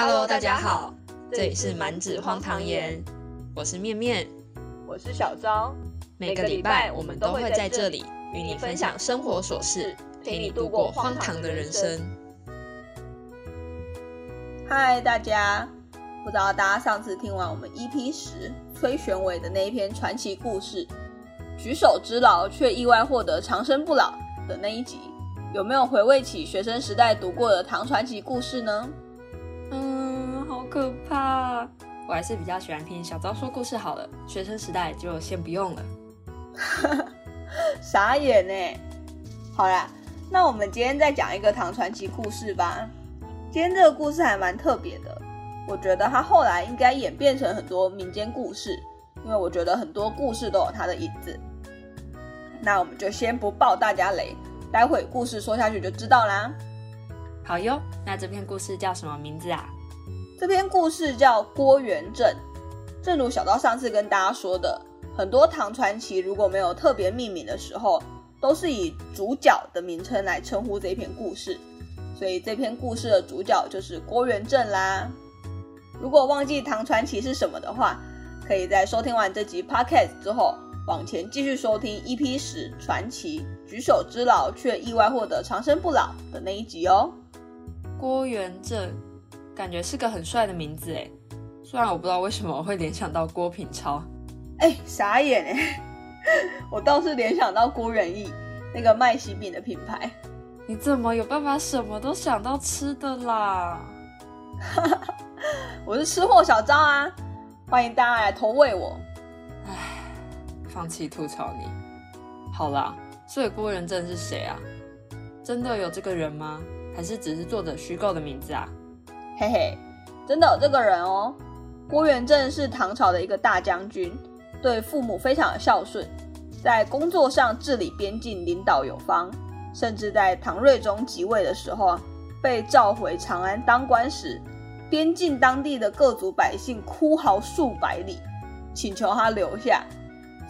Hello，大家好，这里是满纸荒唐言，我是面面，我是小昭。每个礼拜我们都会在这里与你分享生活琐事，陪你度过荒唐的人生。嗨，大家！不知道大家上次听完我们 EP 十崔玄伟的那一篇传奇故事，举手之劳却意外获得长生不老的那一集，有没有回味起学生时代读过的唐传奇故事呢？可怕！我还是比较喜欢听小昭说故事好了，学生时代就先不用了。傻眼呢！好啦，那我们今天再讲一个唐传奇故事吧。今天这个故事还蛮特别的。我觉得它后来应该演变成很多民间故事，因为我觉得很多故事都有它的影子。那我们就先不爆大家雷，待会故事说下去就知道啦。好哟，那这篇故事叫什么名字啊？这篇故事叫郭元正。正如小刀上次跟大家说的，很多唐传奇如果没有特别命名的时候，都是以主角的名称来称呼这篇故事，所以这篇故事的主角就是郭元正啦。如果忘记唐传奇是什么的话，可以在收听完这集 podcast 之后，往前继续收听 EP 十传奇举手之劳却意外获得长生不老的那一集哦。郭元正，感觉是个很帅的名字哎，虽然我不知道为什么会联想到郭品超，哎，傻眼哎，我倒是联想到郭仁义那个卖喜饼的品牌。你怎么有办法什么都想到吃的啦？我是吃货小张啊，欢迎大家来投喂我。唉，放弃吐槽你。好啦，所以郭仁正是谁啊？真的有这个人吗？还是只是作者虚构的名字啊？嘿嘿，真的有这个人哦。郭元正是唐朝的一个大将军，对父母非常的孝顺，在工作上治理边境，领导有方，甚至在唐睿宗即位的时候被召回长安当官时。边境当地的各族百姓哭嚎数百里，请求他留下。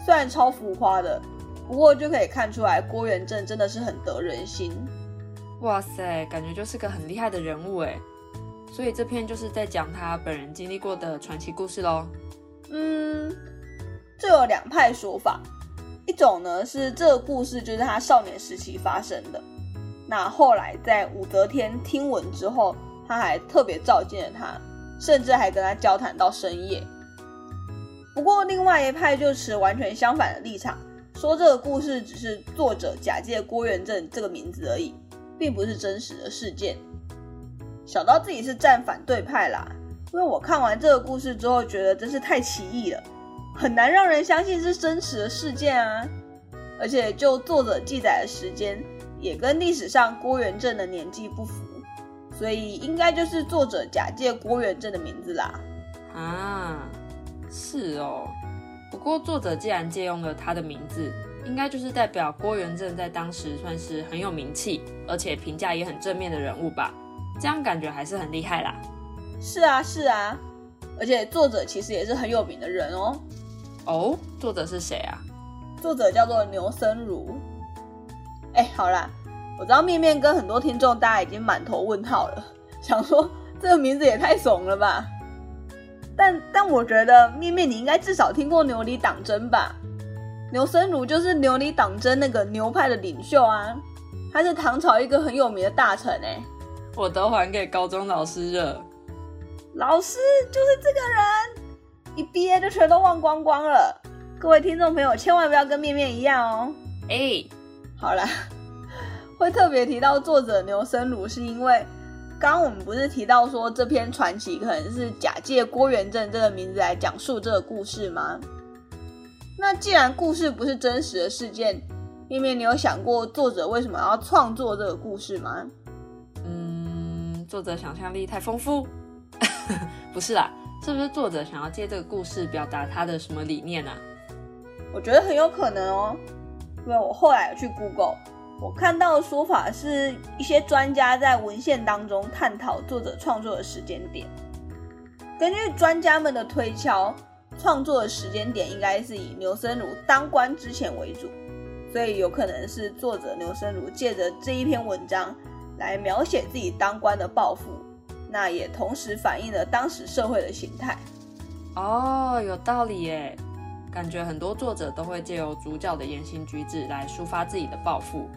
虽然超浮夸的，不过就可以看出来郭元正真的是很得人心。哇塞，感觉就是个很厉害的人物哎。所以这篇就是在讲他本人经历过的传奇故事喽。嗯，这有两派说法。一种呢是这个故事就是他少年时期发生的，那后来在武则天听闻之后。他还特别召见了他，甚至还跟他交谈到深夜。不过，另外一派就持完全相反的立场，说这个故事只是作者假借郭元正这个名字而已，并不是真实的事件。小到自己是站反对派啦，因为我看完这个故事之后，觉得真是太奇异了，很难让人相信是真实的事件啊！而且就作者记载的时间，也跟历史上郭元正的年纪不符。所以应该就是作者假借郭元正的名字啦。啊，是哦。不过作者既然借用了他的名字，应该就是代表郭元正在当时算是很有名气，而且评价也很正面的人物吧？这样感觉还是很厉害啦。是啊，是啊。而且作者其实也是很有名的人哦。哦，作者是谁啊？作者叫做牛僧孺。哎，好啦。我知道面面跟很多听众，大家已经满头问号了，想说这个名字也太怂了吧。但但我觉得面面你应该至少听过牛李党争吧？牛僧孺就是牛李党争那个牛派的领袖啊，他是唐朝一个很有名的大臣哎。我都还给高中老师了。老师就是这个人，一毕业就全都忘光光了。各位听众朋友，千万不要跟面面一样哦。哎，好了。会特别提到作者牛僧孺，是因为刚刚我们不是提到说这篇传奇可能是假借郭元正这个名字来讲述这个故事吗？那既然故事不是真实的事件，面面你有想过作者为什么要创作这个故事吗？作者想象力太丰富，不是啦，是不是作者想要借这个故事表达他的什么理念啊？我觉得很有可能哦，因为我后来有去 Google。我看到的说法是一些专家在文献当中探讨作者创作的时间点。根据专家们的推敲，创作的时间点应该是以牛僧孺当官之前为主，所以有可能是作者牛僧孺借着这一篇文章来描写自己当官的抱负，那也同时反映了当时社会的形态。哦，有道理耶！感觉很多作者都会借由主角的言行举止来抒发自己的抱负，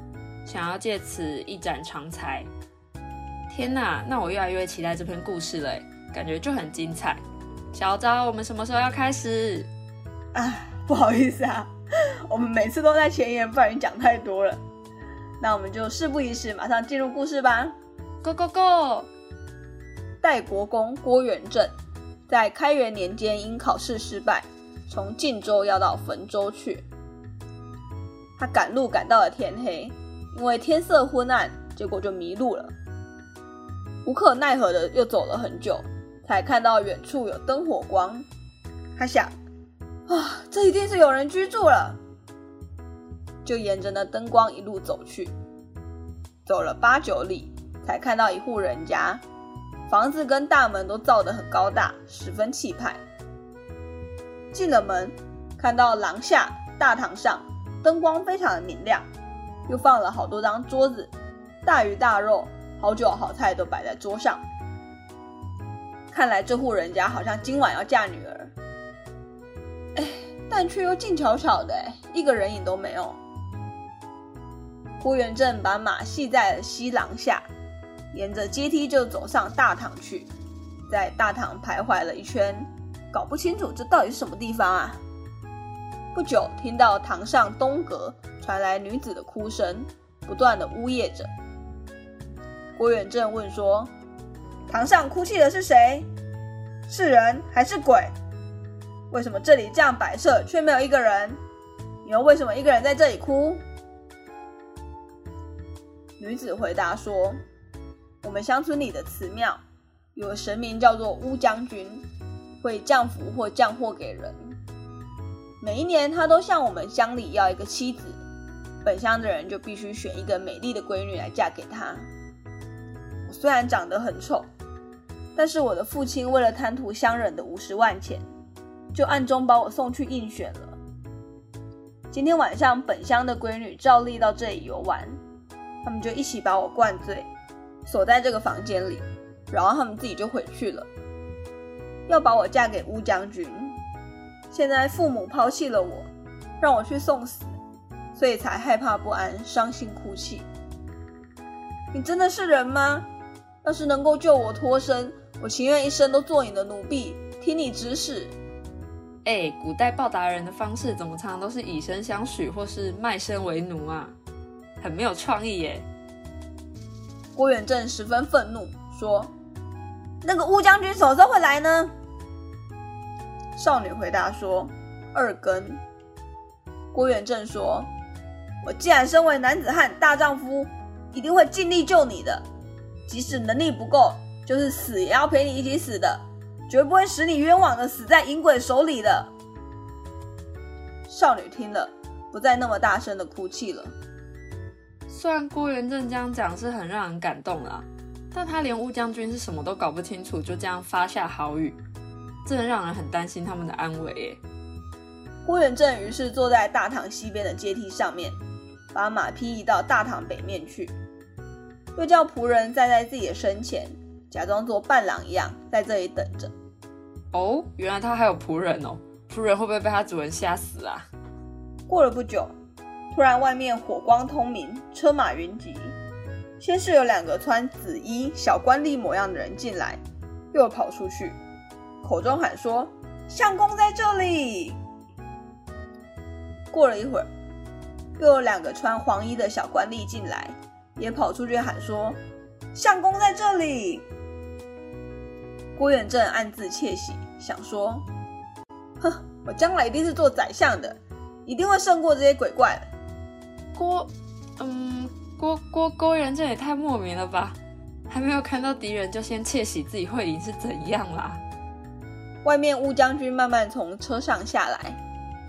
想要借此一展长才。天哪，那我越来越期待这篇故事了，感觉就很精彩。小昭，我们什么时候要开始？啊，不好意思啊，我们每次都在前言，不然你讲太多了。那我们就事不宜迟，马上进入故事吧。Go go go！代国公郭元正在开元年间因考试失败，从晋州要到汾州去。他赶路赶到了天黑，因为天色昏暗，结果就迷路了。无可奈何的又走了很久，才看到远处有灯火光。他想，啊，这一定是有人居住了，就沿着那灯光一路走去。走了八九里，才看到一户人家，房子跟大门都造得很高大，十分气派。进了门，看到廊下大堂上灯光非常的明亮，又放了好多张桌子，大鱼大肉。好酒好菜都摆在桌上，看来这户人家好像今晚要嫁女儿。哎，但却又静悄悄的，一个人影都没有。郭元正把马系在了西廊下，沿着阶梯就走上大堂去，在大堂徘徊了一圈，搞不清楚这到底是什么地方啊。不久，听到堂上东阁传来女子的哭声，不断的呜咽着。郭远正问说：“堂上哭泣的是谁？是人还是鬼？为什么这里这样摆设却没有一个人？你又为什么一个人在这里哭？”女子回答说：“我们乡村里的祠庙有神明叫做乌将军，会降福或降祸给人。每一年他都向我们乡里要一个妻子，本乡的人就必须选一个美丽的闺女来嫁给他。”我虽然长得很丑，但是我的父亲为了贪图乡人的五十万钱，就暗中把我送去应选了。今天晚上本乡的闺女照例到这里游玩，他们就一起把我灌醉，锁在这个房间里，然后他们自己就回去了，要把我嫁给乌将军。现在父母抛弃了我，让我去送死，所以才害怕不安，伤心哭泣。你真的是人吗？要是能够救我脱身，我情愿一生都做你的奴婢，听你指使。哎，古代报答人的方式怎么常常都是以身相许，或是卖身为奴啊？很没有创意耶！郭远正十分愤怒，说：“那个乌将军什么时候会来呢？”少女回答说：“二更。”郭远正说：“我既然身为男子汉大丈夫，一定会尽力救你的。”即使能力不够，就是死也要陪你一起死的，绝不会使你冤枉的死在淫鬼手里的。少女听了，不再那么大声的哭泣了。虽然郭元正这样讲是很让人感动啦，但他连乌将军是什么都搞不清楚，就这样发下豪语，真的让人很担心他们的安危耶。郭元正于是坐在大堂西边的阶梯上面，把马匹移到大堂北面去。又叫仆人站在自己的身前，假装做伴郎一样，在这里等着。哦，原来他还有仆人哦！仆人会不会被他主人吓死啊？过了不久，突然外面火光通明，车马云集。先是有两个穿紫衣、小官吏模样的人进来，又跑出去，口中喊说：“相公在这里。”过了一会儿，又有两个穿黄衣的小官吏进来。也跑出去喊说：“相公在这里。”郭远正暗自窃喜，想说：“哼，我将来一定是做宰相的，一定会胜过这些鬼怪的。”郭，嗯，郭郭郭元正也太莫名了吧！还没有看到敌人，就先窃喜自己会赢是怎样啦？外面乌将军慢慢从车上下来，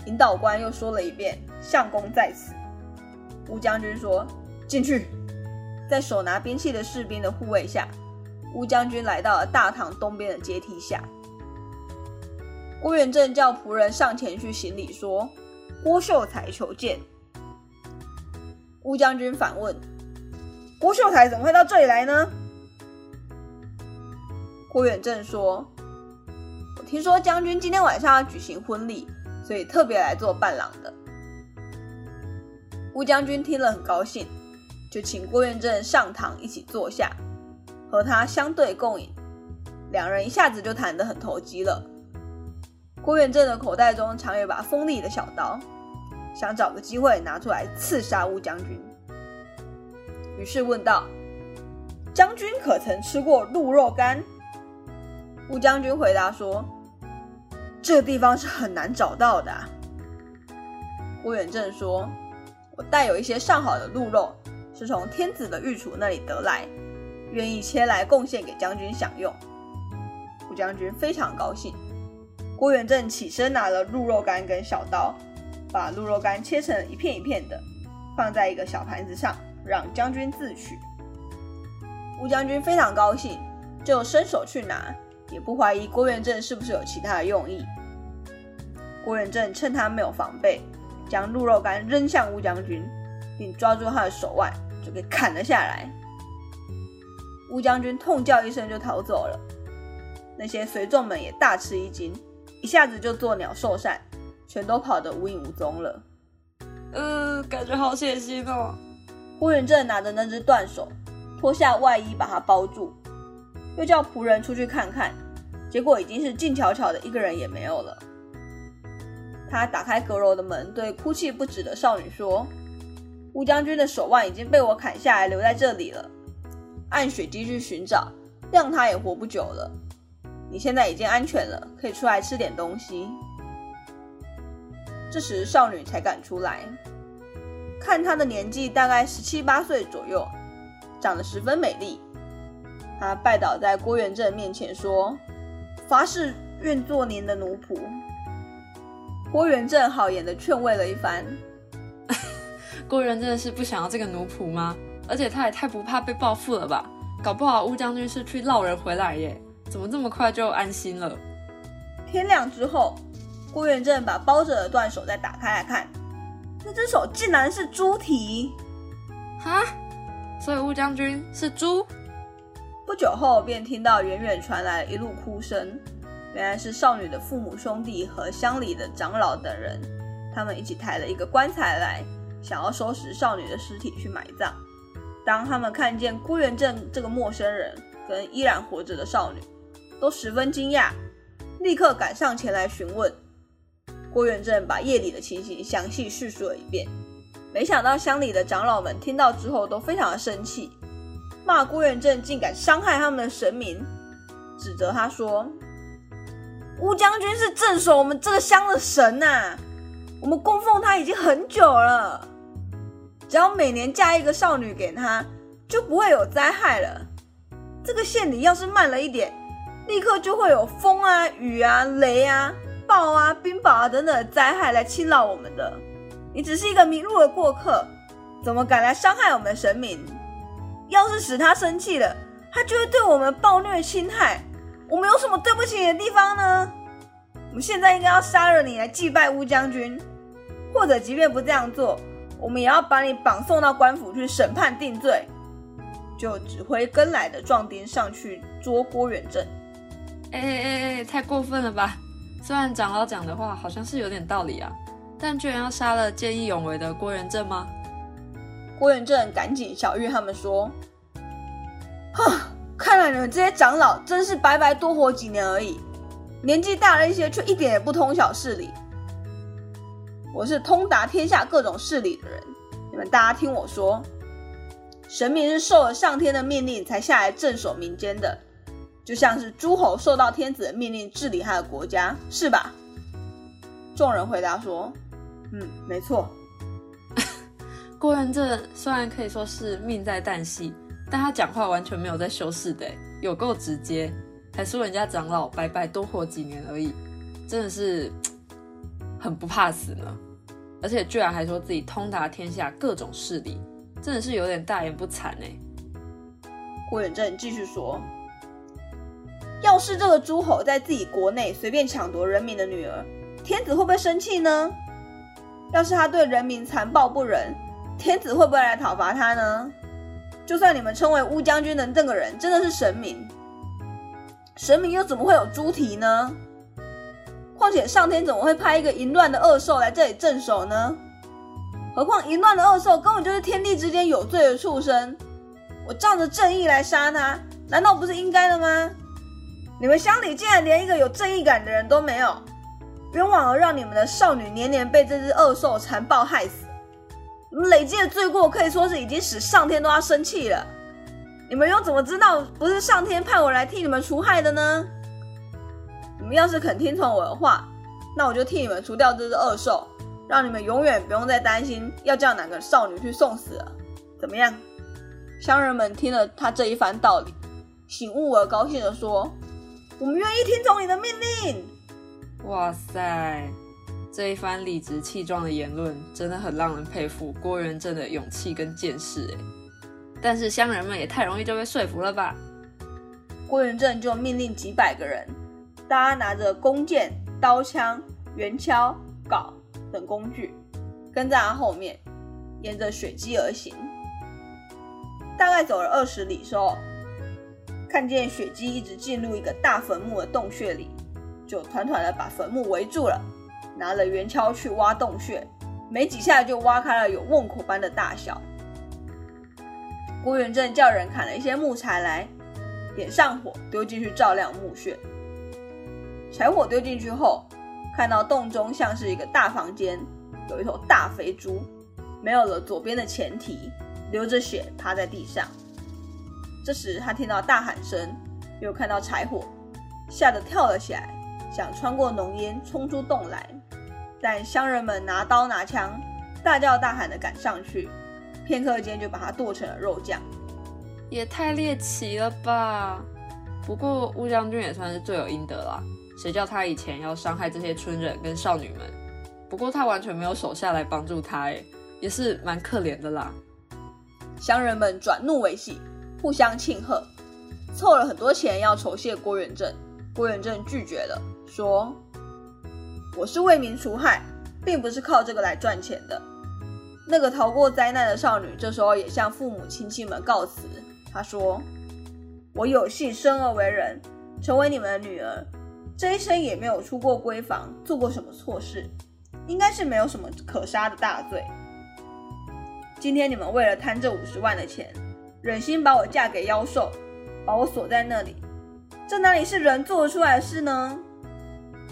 引导官又说了一遍：“相公在此。”乌将军说：“进去。”在手拿兵器的士兵的护卫下，乌将军来到了大堂东边的阶梯下。郭元正叫仆人上前去行礼，说：“郭秀才求见。”乌将军反问：“郭秀才怎么会到这里来呢？”郭远正说：“我听说将军今天晚上要举行婚礼，所以特别来做伴郎的。”乌将军听了很高兴，就请郭元正上堂一起坐下，和他相对共饮。两人一下子就谈得很投机了。郭元正的口袋中藏有把锋利的小刀，想找个机会拿出来刺杀乌将军。于是问道：“将军可曾吃过鹿肉干？”乌将军回答说：“这地方是很难找到的。”郭远正说：“我带有一些上好的鹿肉，是从天子的御厨那里得来，愿意切来贡献给将军享用。”乌将军非常高兴。郭远正起身拿了鹿肉干跟小刀，把鹿肉干切成一片一片的，放在一个小盘子上，让将军自取。乌将军非常高兴，就伸手去拿。也不怀疑郭元正是不是有其他的用意。郭元正趁他没有防备，将鹿肉干扔向乌将军，并抓住他的手腕就给砍了下来。乌将军痛叫一声就逃走了。那些随众们也大吃一惊，一下子就作鸟兽散，全都跑得无影无踪了。呃，感觉好血腥哦。郭元正拿着那只断手，脱下外衣把它包住，又叫仆人出去看看。结果已经是静悄悄的，一个人也没有了。他打开阁楼的门，对哭泣不止的少女说：“乌将军的手腕已经被我砍下来，留在这里了。按血迹去寻找，谅他也活不久了。你现在已经安全了，可以出来吃点东西。”这时少女才敢出来，看她的年纪大概十七八岁左右，长得十分美丽。她拜倒在郭元正面前说。发誓愿做您的奴仆。郭元正好言的劝慰了一番。郭元正是不想要这个奴仆吗？而且他也太不怕被报复了吧？搞不好乌将军是去捞人回来耶？怎么这么快就安心了？天亮之后，郭元正把包着的断手再打开来看，那只手竟然是猪蹄！哈，所以乌将军是猪？不久后，便听到远远传来一路哭声，原来是少女的父母兄弟和乡里的长老等人，他们一起抬了一个棺材来，想要收拾少女的尸体去埋葬。当他们看见郭元正这个陌生人跟依然活着的少女，都十分惊讶，立刻赶上前来询问。郭元正把夜里的情形详细叙述了一遍，没想到乡里的长老们听到之后都非常的生气。骂郭元正竟敢伤害他们的神明，指责他说：“乌将军是镇守我们这个乡的神呐，我们供奉他已经很久了。只要每年嫁一个少女给他，就不会有灾害了。这个县里要是慢了一点，立刻就会有风啊、雨啊、雷啊、暴啊、冰雹啊等等灾害来侵扰我们的。你只是一个迷路的过客，怎么敢来伤害我们的神明？”要是使他生气了，他就会对我们暴虐侵害。我们有什么对不起你的地方呢？我们现在应该要杀了你来祭拜乌将军，或者即便不这样做，我们也要把你绑送到官府去审判定罪。就指挥跟来的壮丁上去捉郭远正。哎哎哎哎，太过分了吧！虽然长老讲的话好像是有点道理啊，但居然要杀了见义勇为的郭元正吗？郭元正赶紧小玉他们说：“哼，看来你们这些长老真是白白多活几年而已，年纪大了一些，却一点也不通晓事理。我是通达天下各种事理的人，你们大家听我说，神明是受了上天的命令才下来镇守民间的，就像是诸侯受到天子的命令治理他的国家，是吧？”众人回答说：“嗯，没错。”郭元正虽然可以说是命在旦夕，但他讲话完全没有在修饰的，有够直接，还说人家长老白白多活几年而已，真的是很不怕死呢。而且居然还说自己通达天下各种势力，真的是有点大言不惭哎。郭元正继续说：“要是这个诸侯在自己国内随便抢夺人民的女儿，天子会不会生气呢？要是他对人民残暴不仁，天子会不会来讨伐他呢？就算你们称为乌将军的这个人真的是神明，神明又怎么会有猪蹄呢？况且上天怎么会派一个淫乱的恶兽来这里镇守呢？何况淫乱的恶兽根本就是天地之间有罪的畜生，我仗着正义来杀他，难道不是应该的吗？你们乡里竟然连一个有正义感的人都没有，冤枉而让你们的少女年年被这只恶兽残暴害死，你们累积的罪过可以说是已经使上天都要生气了。你们又怎么知道不是上天派我来替你们除害的呢？你们要是肯听从我的话，那我就替你们除掉这只恶兽，让你们永远不用再担心要叫哪个少女去送死了。怎么样？乡人们听了他这一番道理，醒悟而高兴地说：“我们愿意听从你的命令。”哇塞，这一番理直气壮的言论，真的很让人佩服郭元正的勇气跟见识哎。但是乡人们也太容易就被说服了吧？郭元正就命令几百个人。大家拿着弓箭、刀枪、圆锹、镐等工具，跟在他后面，沿着水基而行。大概走了二十里时候，看见血迹一直进入一个大坟墓的洞穴里，就团团的把坟墓围住了。拿了圆锹去挖洞穴，没几下就挖开了有瓮口般的大小。郭元正叫人砍了一些木材来，点上火，丢进去照亮墓穴。柴火丢进去后，看到洞中像是一个大房间，有一头大肥猪，没有了左边的前蹄，流着血趴在地上。这时他听到大喊声，又看到柴火，吓得跳了起来，想穿过浓烟冲出洞来。但乡人们拿刀拿枪，大叫大喊的赶上去，片刻间就把他剁成了肉酱。也太猎奇了吧！不过乌将军也算是罪有应得啦。谁叫他以前要伤害这些村人跟少女们？不过他完全没有手下来帮助他，哎，也是蛮可怜的啦。乡人们转怒为喜，互相庆贺，凑了很多钱要酬谢郭元正。郭元正拒绝了，说：“我是为民除害，并不是靠这个来赚钱的。”那个逃过灾难的少女这时候也向父母亲戚们告辞，她说：“我有幸生而为人，成为你们的女儿。”这一生也没有出过闺房，做过什么错事，应该是没有什么可杀的大罪。今天你们为了贪这五十万的钱，忍心把我嫁给妖兽，把我锁在那里，这哪里是人做得出来的事呢？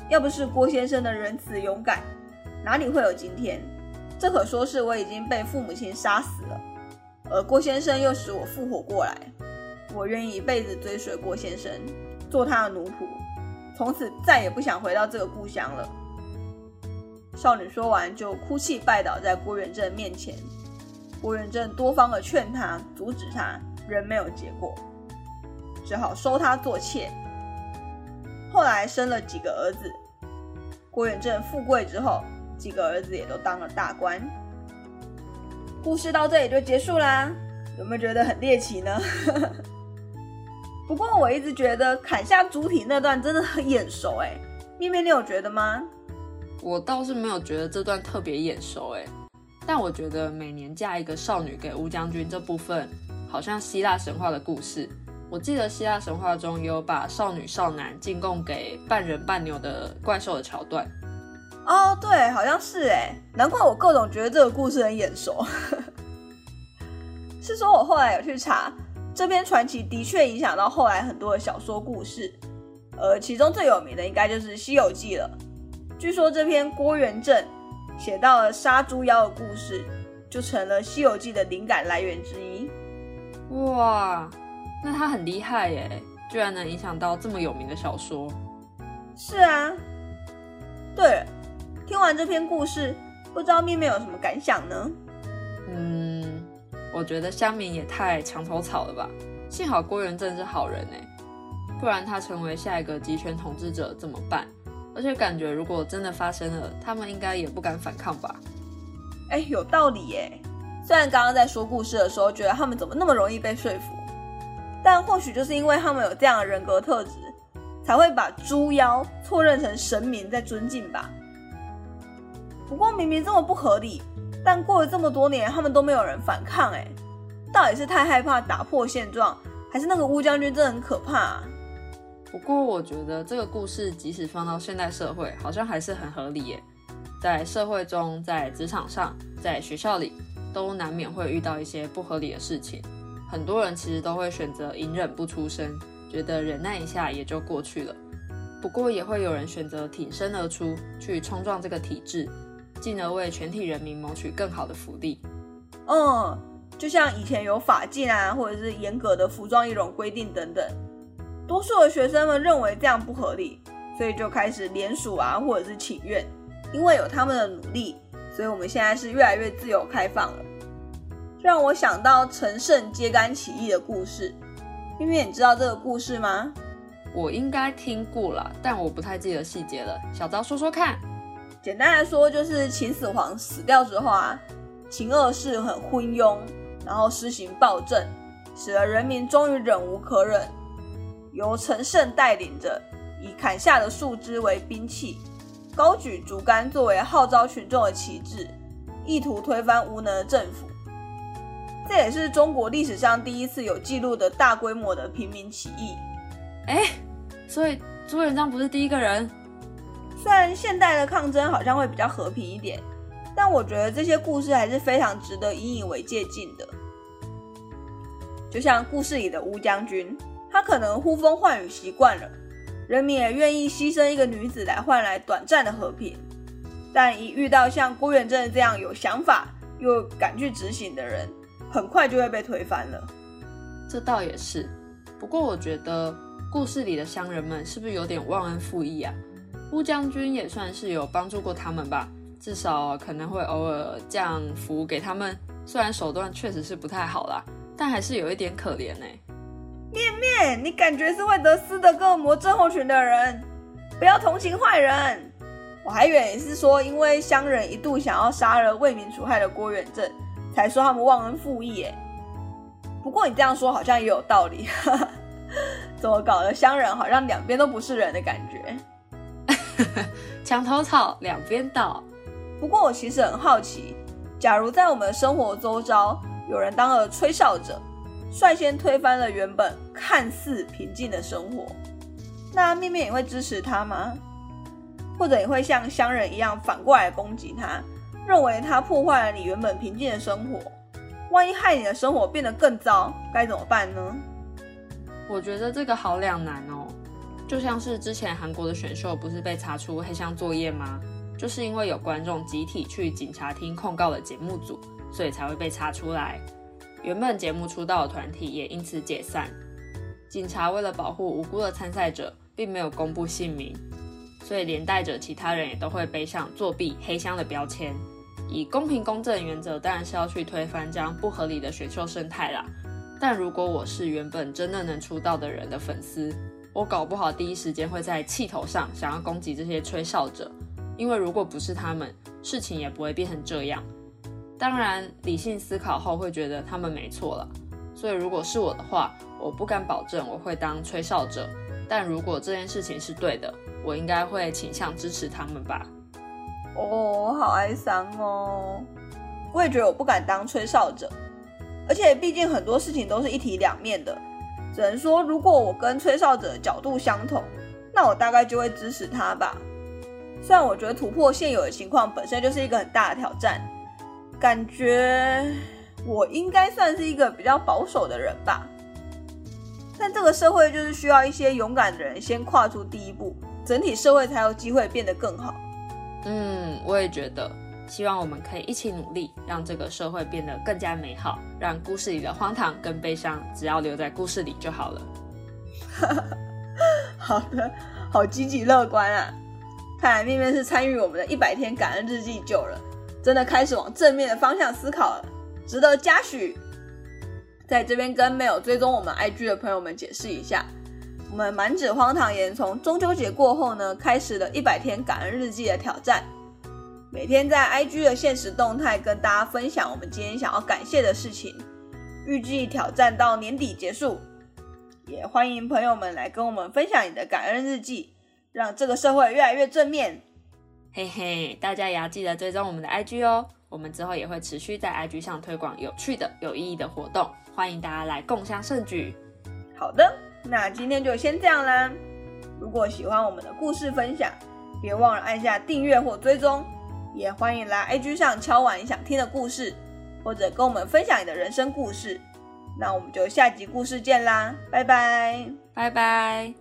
要不是郭先生的仁慈勇敢，哪里会有今天？这可说是我已经被父母亲杀死了，而郭先生又使我复活过来，我愿意一辈子追随郭先生，做他的奴仆。从此再也不想回到这个故乡了。少女说完，就哭泣拜倒在郭元正面前。郭元正多方的劝他、阻止他，仍没有结果，只好收他做妾。后来生了几个儿子。郭元正富贵之后，几个儿子也都当了大官。故事到这里就结束啦。有没有觉得很猎奇呢？不过我一直觉得砍下主体那段真的很眼熟哎，面面你有觉得吗？我倒是没有觉得这段特别眼熟哎，但我觉得每年嫁一个少女给乌将军这部分，好像希腊神话的故事。我记得希腊神话中有把少女少男进贡给半人半牛的怪兽的桥段。哦，对，好像是哎，难怪我各种觉得这个故事很眼熟。是说我后来有去查。这篇传奇的确影响到后来很多的小说故事，而其中最有名的应该就是《西游记》了。据说这篇郭元正写到了杀猪妖的故事，就成了《西游记》的灵感来源之一。哇，那他很厉害耶，居然能影响到这么有名的小说。是啊。对了，听完这篇故事，不知道面面有什么感想呢？嗯我觉得乡民也太墙头草了吧！幸好郭元正是好人哎，不然他成为下一个集权统治者怎么办？而且感觉如果真的发生了，他们应该也不敢反抗吧？哎，有道理耶！虽然刚刚在说故事的时候觉得他们怎么那么容易被说服，但或许就是因为他们有这样的人格特质，才会把猪妖错认成神明在尊敬吧。不过明明这么不合理。但过了这么多年，他们都没有人反抗，哎，到底是太害怕打破现状，还是那个乌将军真的很可怕？不过我觉得这个故事即使放到现代社会，好像还是很合理耶。在社会中，在职场上，在学校里，都难免会遇到一些不合理的事情。很多人其实都会选择隐忍不出声，觉得忍耐一下也就过去了。不过也会有人选择挺身而出，去冲撞这个体制，进而为全体人民谋取更好的福利。嗯，就像以前有法禁啊，或者是严格的服装仪容规定等等，多数的学生们认为这样不合理，所以就开始联署啊，或者是请愿。因为有他们的努力，所以我们现在是越来越自由开放了。让我想到陈胜揭竿起义的故事。因为，你知道这个故事吗？我应该听过了，但我不太记得细节了。小昭说说看。简单来说，就是秦始皇死掉之后啊，秦二世很昏庸，然后施行暴政，使得人民终于忍无可忍，由陈胜带领着，以砍下的树枝为兵器。高举竹竿作为号召群众的旗帜，意图推翻无能的政府。这也是中国历史上第一次有记录的大规模的平民起义。哎，所以朱元璋不是第一个人。虽然现代的抗争好像会比较和平一点，但我觉得这些故事还是非常值得引以为戒鉴的。就像故事里的乌将军，他可能呼风唤雨习惯了。人民也愿意牺牲一个女子来换来短暂的和平，但一遇到像郭元正这样有想法又敢去执行的人，很快就会被推翻了。这倒也是，不过我觉得故事里的乡人们是不是有点忘恩负义啊？乌将军也算是有帮助过他们吧，至少可能会偶尔降服给他们，虽然手段确实是不太好啦，但还是有一点可怜呢。面面，你感觉是会得斯德哥尔摩症候群的人，不要同情坏人。我还以为你是说，因为乡人一度想要杀了为民除害的郭元正，才说他们忘恩负义。哎，不过你这样说好像也有道理。怎么搞的乡人好像两边都不是人的感觉？墙头草，两边倒。不过我其实很好奇，假如在我们的生活周遭有人当了吹哨者。率先推翻了原本看似平静的生活，那面面也会支持他吗？或者也会像乡人一样反过来攻击他，认为他破坏了你原本平静的生活？万一害你的生活变得更糟，该怎么办呢？我觉得这个好两难哦。就像是之前韩国的选秀不是被查出黑箱作业吗？就是因为有观众集体去警察厅控告了节目组，所以才会被查出来。原本节目出道的团体也因此解散。警察为了保护无辜的参赛者，并没有公布姓名，所以连带着其他人也都会背上作弊黑箱的标签。以公平公正原则，当然是要去推翻这样不合理的选秀生态啦。但如果我是原本真的能出道的人的粉丝，我搞不好第一时间会在气头上想要攻击这些吹哨者，因为如果不是他们，事情也不会变成这样。当然，理性思考后会觉得他们没错了。所以，如果是我的话，我不敢保证我会当吹哨者。但如果这件事情是对的，我应该会倾向支持他们吧。哦，好哀伤哦。我也觉得我不敢当吹哨者，而且毕竟很多事情都是一体两面的。只能说，如果我跟吹哨者的角度相同，那我大概就会支持他吧。虽然我觉得突破现有的情况本身就是一个很大的挑战。感觉我应该算是一个比较保守的人吧，但这个社会就是需要一些勇敢的人先跨出第一步，整体社会才有机会变得更好。嗯，我也觉得，希望我们可以一起努力，让这个社会变得更加美好，让故事里的荒唐跟悲伤只要留在故事里就好了。好的，好积极乐观啊！看来面面是参与我们的一百天感恩日记久了。真的开始往正面的方向思考了，值得嘉许。在这边跟没有追踪我们 IG 的朋友们解释一下，我们满纸荒唐言从中秋节过后呢，开始了一百天感恩日记的挑战。每天在 IG 的现实动态跟大家分享我们今天想要感谢的事情，预计挑战到年底结束。也欢迎朋友们来跟我们分享你的感恩日记，让这个社会越来越正面。嘿嘿，大家也要记得追踪我们的 IG 哦。我们之后也会持续在 IG 上推广有趣的、有意义的活动，欢迎大家来共襄盛举。好的，那今天就先这样啦，如果喜欢我们的故事分享，别忘了按下订阅或追踪，也欢迎来 IG 上敲完你想听的故事，或者跟我们分享你的人生故事。那我们就下集故事见啦，拜拜，拜拜。